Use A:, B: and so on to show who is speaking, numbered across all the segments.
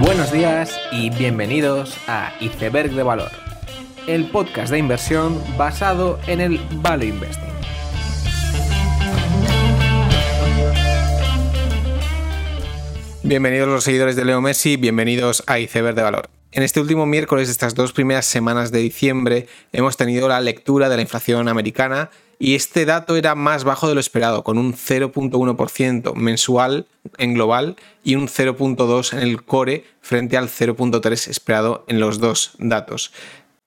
A: Buenos días y bienvenidos a Iceberg de Valor, el podcast de inversión basado en el Value Investing. Bienvenidos los seguidores de Leo Messi, bienvenidos a Iceberg de Valor. En este último miércoles de estas dos primeras semanas de diciembre hemos tenido la lectura de la inflación americana y este dato era más bajo de lo esperado, con un 0.1% mensual en global y un 0.2% en el core frente al 0.3% esperado en los dos datos.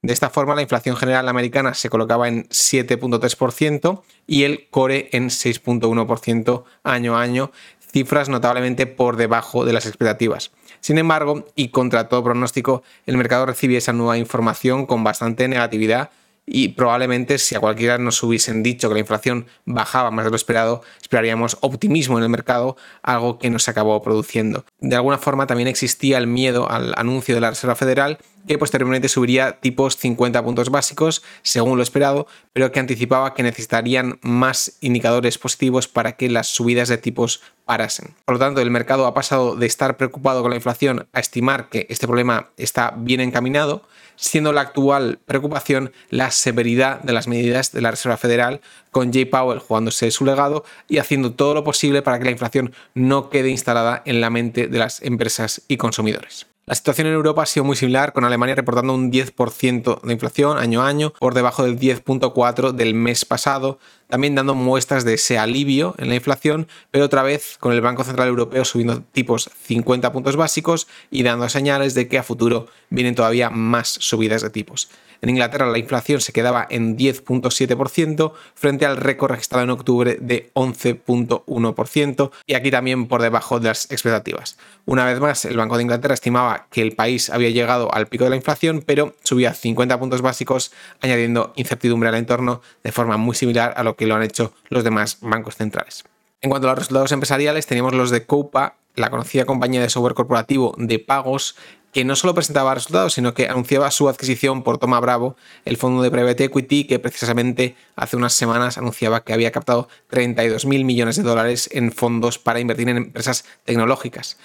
A: De esta forma, la inflación general americana se colocaba en 7.3% y el core en 6.1% año a año, cifras notablemente por debajo de las expectativas. Sin embargo, y contra todo pronóstico, el mercado recibe esa nueva información con bastante negatividad y probablemente si a cualquiera nos hubiesen dicho que la inflación bajaba más de lo esperado, esperaríamos optimismo en el mercado, algo que no se acabó produciendo. De alguna forma también existía el miedo al anuncio de la Reserva Federal que posteriormente subiría tipos 50 puntos básicos, según lo esperado, pero que anticipaba que necesitarían más indicadores positivos para que las subidas de tipos parasen. Por lo tanto, el mercado ha pasado de estar preocupado con la inflación a estimar que este problema está bien encaminado, siendo la actual preocupación la severidad de las medidas de la Reserva Federal, con Jay Powell jugándose su legado y haciendo todo lo posible para que la inflación no quede instalada en la mente de las empresas y consumidores. La situación en Europa ha sido muy similar, con Alemania reportando un 10% de inflación año a año, por debajo del 10.4% del mes pasado, también dando muestras de ese alivio en la inflación, pero otra vez con el Banco Central Europeo subiendo tipos 50 puntos básicos y dando señales de que a futuro vienen todavía más subidas de tipos. En Inglaterra la inflación se quedaba en 10.7% frente al récord registrado en octubre de 11.1% y aquí también por debajo de las expectativas. Una vez más, el Banco de Inglaterra estimaba que el país había llegado al pico de la inflación, pero subía 50 puntos básicos, añadiendo incertidumbre al entorno de forma muy similar a lo que lo han hecho los demás bancos centrales. En cuanto a los resultados empresariales, teníamos los de Coupa, la conocida compañía de software corporativo de pagos, que no solo presentaba resultados, sino que anunciaba su adquisición por Toma Bravo, el fondo de private equity que precisamente hace unas semanas anunciaba que había captado 32 mil millones de dólares en fondos para invertir en empresas tecnológicas.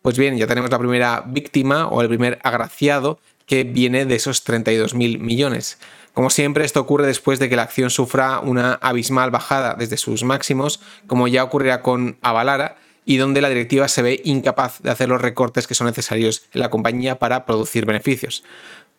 A: Pues bien, ya tenemos la primera víctima o el primer agraciado que viene de esos 32 mil millones. Como siempre, esto ocurre después de que la acción sufra una abismal bajada desde sus máximos, como ya ocurrirá con Avalara, y donde la directiva se ve incapaz de hacer los recortes que son necesarios en la compañía para producir beneficios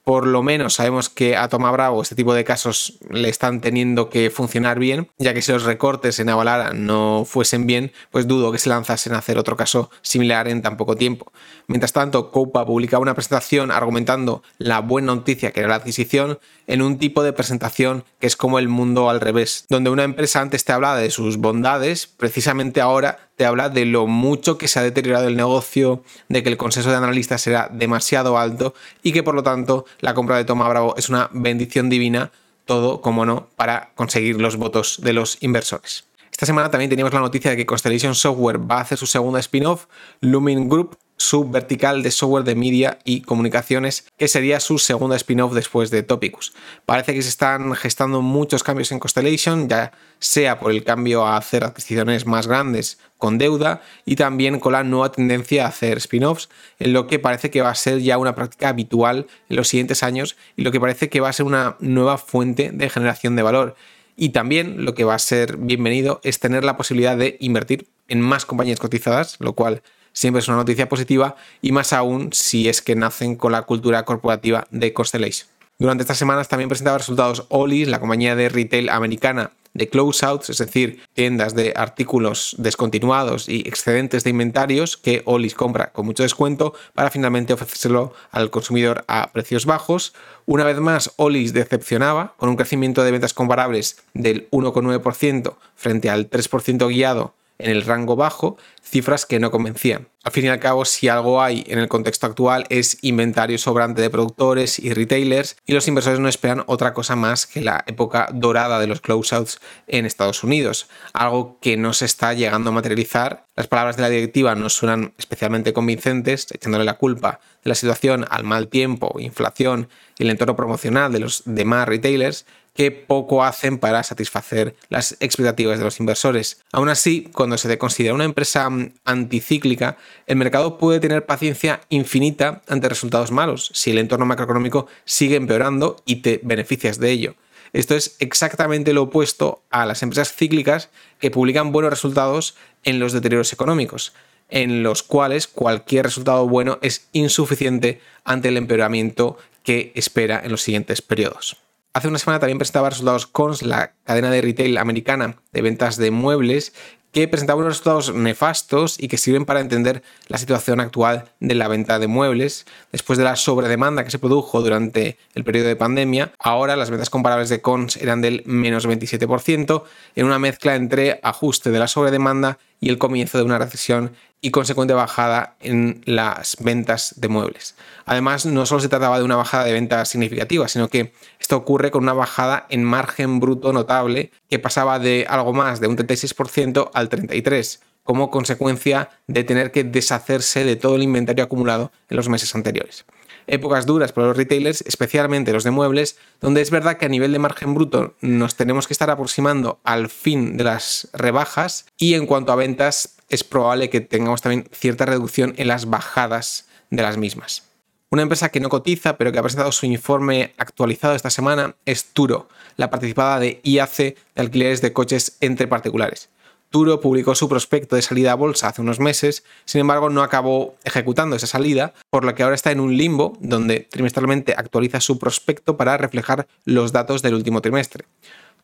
A: por lo menos sabemos que a Toma Bravo este tipo de casos le están teniendo que funcionar bien, ya que si los recortes en Avalara no fuesen bien, pues dudo que se lanzasen a hacer otro caso similar en tan poco tiempo. Mientras tanto, Coupa publicaba una presentación argumentando la buena noticia que era la adquisición en un tipo de presentación que es como el mundo al revés, donde una empresa antes te hablaba de sus bondades, precisamente ahora te habla de lo mucho que se ha deteriorado el negocio, de que el consenso de analistas será demasiado alto y que por lo tanto la compra de Toma Bravo es una bendición divina, todo, como no, para conseguir los votos de los inversores. Esta semana también teníamos la noticia de que Constellation Software va a hacer su segunda spin-off, Lumin Group, subvertical de software de media y comunicaciones, que sería su segunda spin-off después de Topicus. Parece que se están gestando muchos cambios en Constellation, ya sea por el cambio a hacer adquisiciones más grandes con deuda y también con la nueva tendencia a hacer spin-offs, en lo que parece que va a ser ya una práctica habitual en los siguientes años y lo que parece que va a ser una nueva fuente de generación de valor. Y también lo que va a ser bienvenido es tener la posibilidad de invertir en más compañías cotizadas, lo cual siempre es una noticia positiva y más aún si es que nacen con la cultura corporativa de Constellation. Durante estas semanas también presentaba resultados Olis, la compañía de retail americana de closeouts, es decir, tiendas de artículos descontinuados y excedentes de inventarios que Olis compra con mucho descuento para finalmente ofrecérselo al consumidor a precios bajos. Una vez más, Olis decepcionaba con un crecimiento de ventas comparables del 1,9% frente al 3% guiado en el rango bajo, cifras que no convencían. Al fin y al cabo, si algo hay en el contexto actual es inventario sobrante de productores y retailers y los inversores no esperan otra cosa más que la época dorada de los closeouts en Estados Unidos, algo que no se está llegando a materializar. Las palabras de la directiva no suenan especialmente convincentes, echándole la culpa de la situación al mal tiempo, inflación y el entorno promocional de los demás retailers, que poco hacen para satisfacer las expectativas de los inversores. Aún así, cuando se te considera una empresa mm, anticíclica, el mercado puede tener paciencia infinita ante resultados malos si el entorno macroeconómico sigue empeorando y te beneficias de ello. Esto es exactamente lo opuesto a las empresas cíclicas que publican buenos resultados en los deterioros económicos, en los cuales cualquier resultado bueno es insuficiente ante el empeoramiento que espera en los siguientes periodos. Hace una semana también presentaba resultados Cons, la cadena de retail americana de ventas de muebles, que presentaba unos resultados nefastos y que sirven para entender la situación actual de la venta de muebles. Después de la sobredemanda que se produjo durante el periodo de pandemia, ahora las ventas comparables de Cons eran del menos 27%, en una mezcla entre ajuste de la sobredemanda y el comienzo de una recesión y consecuente bajada en las ventas de muebles. Además, no solo se trataba de una bajada de ventas significativa, sino que esto ocurre con una bajada en margen bruto notable que pasaba de algo más de un 36% al 33%, como consecuencia de tener que deshacerse de todo el inventario acumulado en los meses anteriores épocas duras para los retailers, especialmente los de muebles, donde es verdad que a nivel de margen bruto nos tenemos que estar aproximando al fin de las rebajas y en cuanto a ventas es probable que tengamos también cierta reducción en las bajadas de las mismas. Una empresa que no cotiza, pero que ha presentado su informe actualizado esta semana es Turo, la participada de IAC de alquileres de coches entre particulares. Turo publicó su prospecto de salida a bolsa hace unos meses, sin embargo no acabó ejecutando esa salida, por lo que ahora está en un limbo donde trimestralmente actualiza su prospecto para reflejar los datos del último trimestre.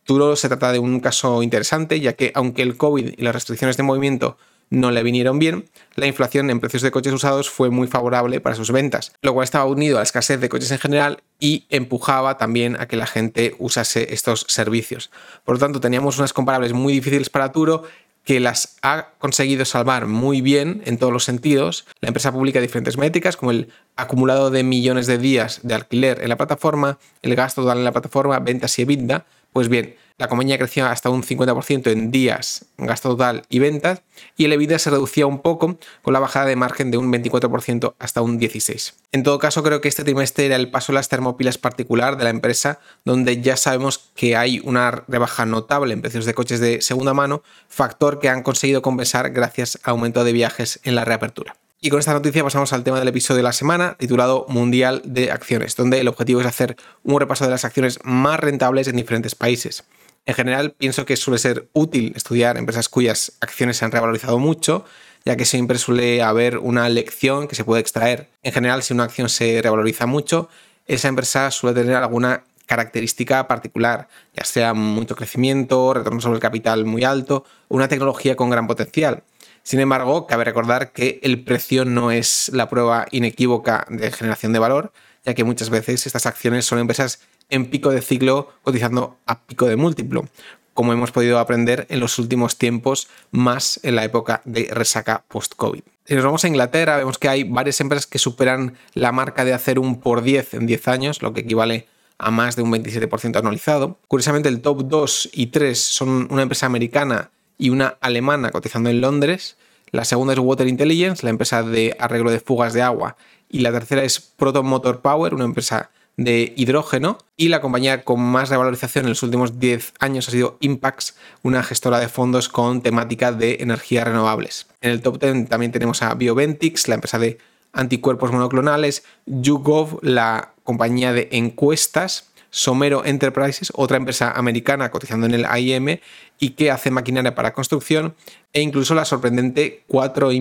A: Turo se trata de un caso interesante, ya que aunque el COVID y las restricciones de movimiento no le vinieron bien, la inflación en precios de coches usados fue muy favorable para sus ventas, lo cual estaba unido a la escasez de coches en general y empujaba también a que la gente usase estos servicios. Por lo tanto, teníamos unas comparables muy difíciles para Turo que las ha conseguido salvar muy bien en todos los sentidos. La empresa publica diferentes métricas como el acumulado de millones de días de alquiler en la plataforma, el gasto total en la plataforma, ventas y EBITDA. Pues bien, la compañía creció hasta un 50% en días, gasto total y ventas, y el EBITDA se reducía un poco con la bajada de margen de un 24% hasta un 16%. En todo caso, creo que este trimestre era el paso de las termopilas particular de la empresa, donde ya sabemos que hay una rebaja notable en precios de coches de segunda mano, factor que han conseguido compensar gracias a aumento de viajes en la reapertura. Y con esta noticia pasamos al tema del episodio de la semana, titulado Mundial de Acciones, donde el objetivo es hacer un repaso de las acciones más rentables en diferentes países. En general, pienso que suele ser útil estudiar empresas cuyas acciones se han revalorizado mucho, ya que siempre suele haber una lección que se puede extraer. En general, si una acción se revaloriza mucho, esa empresa suele tener alguna característica particular, ya sea mucho crecimiento, retorno sobre el capital muy alto, una tecnología con gran potencial. Sin embargo, cabe recordar que el precio no es la prueba inequívoca de generación de valor, ya que muchas veces estas acciones son empresas en pico de ciclo cotizando a pico de múltiplo, como hemos podido aprender en los últimos tiempos, más en la época de resaca post-COVID. Si nos vamos a Inglaterra, vemos que hay varias empresas que superan la marca de hacer un por 10 en 10 años, lo que equivale a más de un 27% anualizado. Curiosamente, el top 2 y 3 son una empresa americana y una alemana cotizando en Londres. La segunda es Water Intelligence, la empresa de arreglo de fugas de agua. Y la tercera es Proton Motor Power, una empresa de hidrógeno y la compañía con más revalorización en los últimos 10 años ha sido Impax, una gestora de fondos con temática de energías renovables. En el top 10 también tenemos a Bioventix, la empresa de anticuerpos monoclonales, YouGov, la compañía de encuestas, Somero Enterprises, otra empresa americana cotizando en el IM y que hace maquinaria para construcción, e incluso la sorprendente 4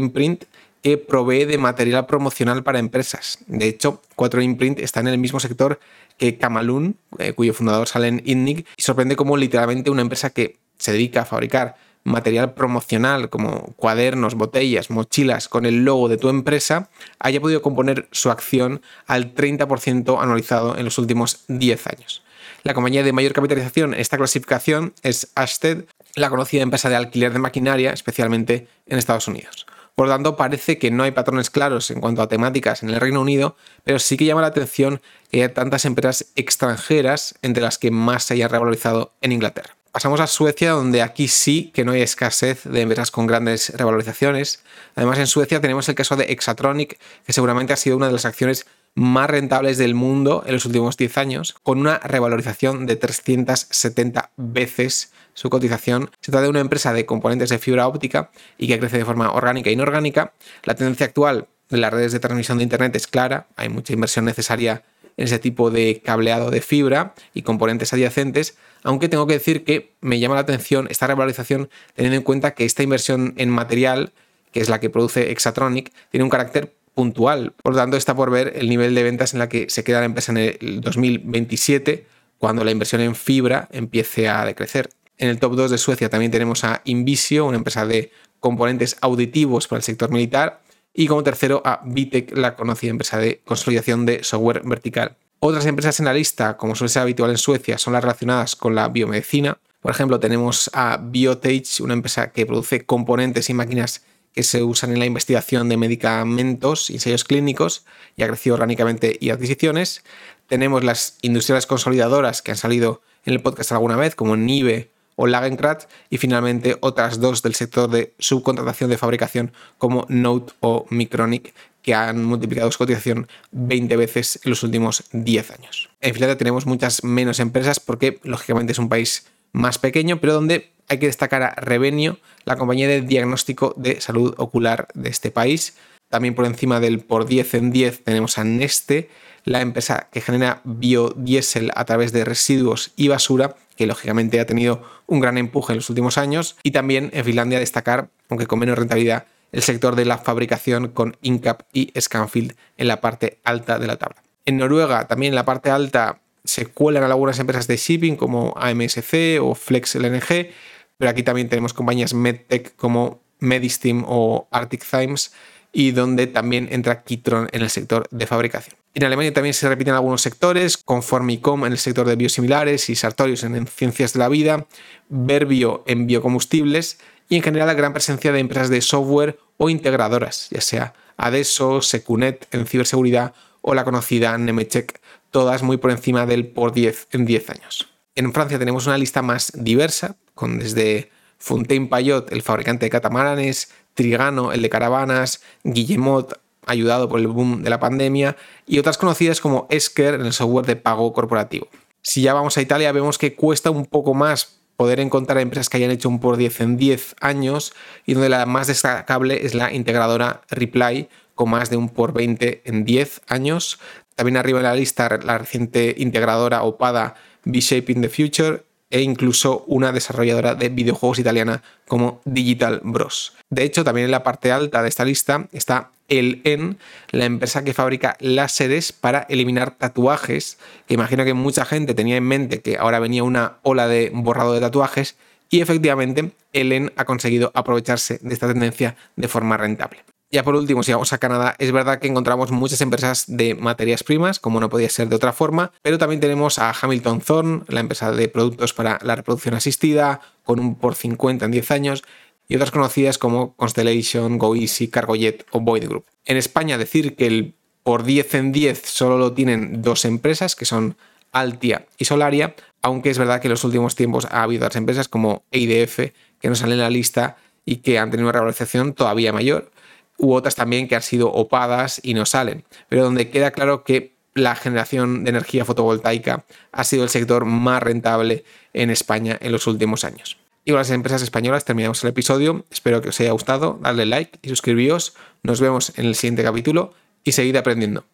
A: Que provee de material promocional para empresas. De hecho, 4 Imprint está en el mismo sector que Camalún, eh, cuyo fundador sale en INNIC, y sorprende como literalmente una empresa que se dedica a fabricar material promocional como cuadernos, botellas, mochilas con el logo de tu empresa, haya podido componer su acción al 30% anualizado en los últimos 10 años. La compañía de mayor capitalización en esta clasificación es Asted, la conocida empresa de alquiler de maquinaria, especialmente en Estados Unidos. Por lo tanto, parece que no hay patrones claros en cuanto a temáticas en el Reino Unido, pero sí que llama la atención que haya tantas empresas extranjeras entre las que más se hayan revalorizado en Inglaterra. Pasamos a Suecia, donde aquí sí que no hay escasez de empresas con grandes revalorizaciones. Además, en Suecia tenemos el caso de Exatronic, que seguramente ha sido una de las acciones más rentables del mundo en los últimos 10 años, con una revalorización de 370 veces su cotización. Se trata de una empresa de componentes de fibra óptica y que crece de forma orgánica e inorgánica. La tendencia actual de las redes de transmisión de Internet es clara, hay mucha inversión necesaria en ese tipo de cableado de fibra y componentes adyacentes, aunque tengo que decir que me llama la atención esta revalorización teniendo en cuenta que esta inversión en material, que es la que produce Exatronic, tiene un carácter puntual. Por lo tanto, está por ver el nivel de ventas en la que se queda la empresa en el 2027, cuando la inversión en fibra empiece a decrecer. En el top 2 de Suecia también tenemos a Invisio, una empresa de componentes auditivos para el sector militar, y como tercero a Vitec, la conocida empresa de consolidación de software vertical. Otras empresas en la lista, como suele ser habitual en Suecia, son las relacionadas con la biomedicina. Por ejemplo, tenemos a Biotage, una empresa que produce componentes y máquinas que se usan en la investigación de medicamentos y ensayos clínicos y ha crecido orgánicamente y adquisiciones. Tenemos las industriales consolidadoras que han salido en el podcast alguna vez, como Nive o Lagenkrat, y finalmente otras dos del sector de subcontratación de fabricación como Note o Micronic, que han multiplicado su cotización 20 veces en los últimos 10 años. En Finlandia tenemos muchas menos empresas porque lógicamente es un país más pequeño, pero donde hay que destacar a Revenio, la compañía de diagnóstico de salud ocular de este país. También por encima del por 10 en 10 tenemos a Neste, la empresa que genera biodiesel a través de residuos y basura que lógicamente ha tenido un gran empuje en los últimos años. Y también en Finlandia destacar, aunque con menos rentabilidad, el sector de la fabricación con Incap y Scanfield en la parte alta de la tabla. En Noruega, también en la parte alta, se cuelan algunas empresas de shipping como AMSC o Flex LNG, pero aquí también tenemos compañías medtech como Medistim o Arctic Times y donde también entra Kitron en el sector de fabricación. En Alemania también se repiten algunos sectores, con Formicom en el sector de biosimilares y Sartorius en ciencias de la vida, Verbio en biocombustibles y en general la gran presencia de empresas de software o integradoras, ya sea Adeso, Secunet en ciberseguridad o la conocida Nemetschek, todas muy por encima del por 10 en 10 años. En Francia tenemos una lista más diversa, con desde Fontaine Payot, el fabricante de catamaranes, Trigano, el de caravanas, Guillemot, ayudado por el boom de la pandemia, y otras conocidas como Esker en el software de pago corporativo. Si ya vamos a Italia, vemos que cuesta un poco más poder encontrar empresas que hayan hecho un por 10 en 10 años y donde la más destacable es la integradora Reply con más de un por 20 en 10 años. También arriba en la lista la reciente integradora opada B-Shaping the Future e incluso una desarrolladora de videojuegos italiana como Digital Bros. De hecho, también en la parte alta de esta lista está el EN, la empresa que fabrica láseres para eliminar tatuajes, que imagino que mucha gente tenía en mente que ahora venía una ola de borrado de tatuajes, y efectivamente EN ha conseguido aprovecharse de esta tendencia de forma rentable. Ya por último, si vamos a Canadá, es verdad que encontramos muchas empresas de materias primas, como no podía ser de otra forma, pero también tenemos a Hamilton Thorne, la empresa de productos para la reproducción asistida, con un por 50 en 10 años, y otras conocidas como Constellation, GoEasy, Cargojet o Void Group. En España, decir que el por 10 en 10 solo lo tienen dos empresas, que son Altia y Solaria, aunque es verdad que en los últimos tiempos ha habido otras empresas como EIDF que no salen en la lista y que han tenido una revalorización todavía mayor u otras también que han sido opadas y no salen, pero donde queda claro que la generación de energía fotovoltaica ha sido el sector más rentable en España en los últimos años. Y con las empresas españolas terminamos el episodio. Espero que os haya gustado. Darle like y suscribíos. Nos vemos en el siguiente capítulo y seguid aprendiendo.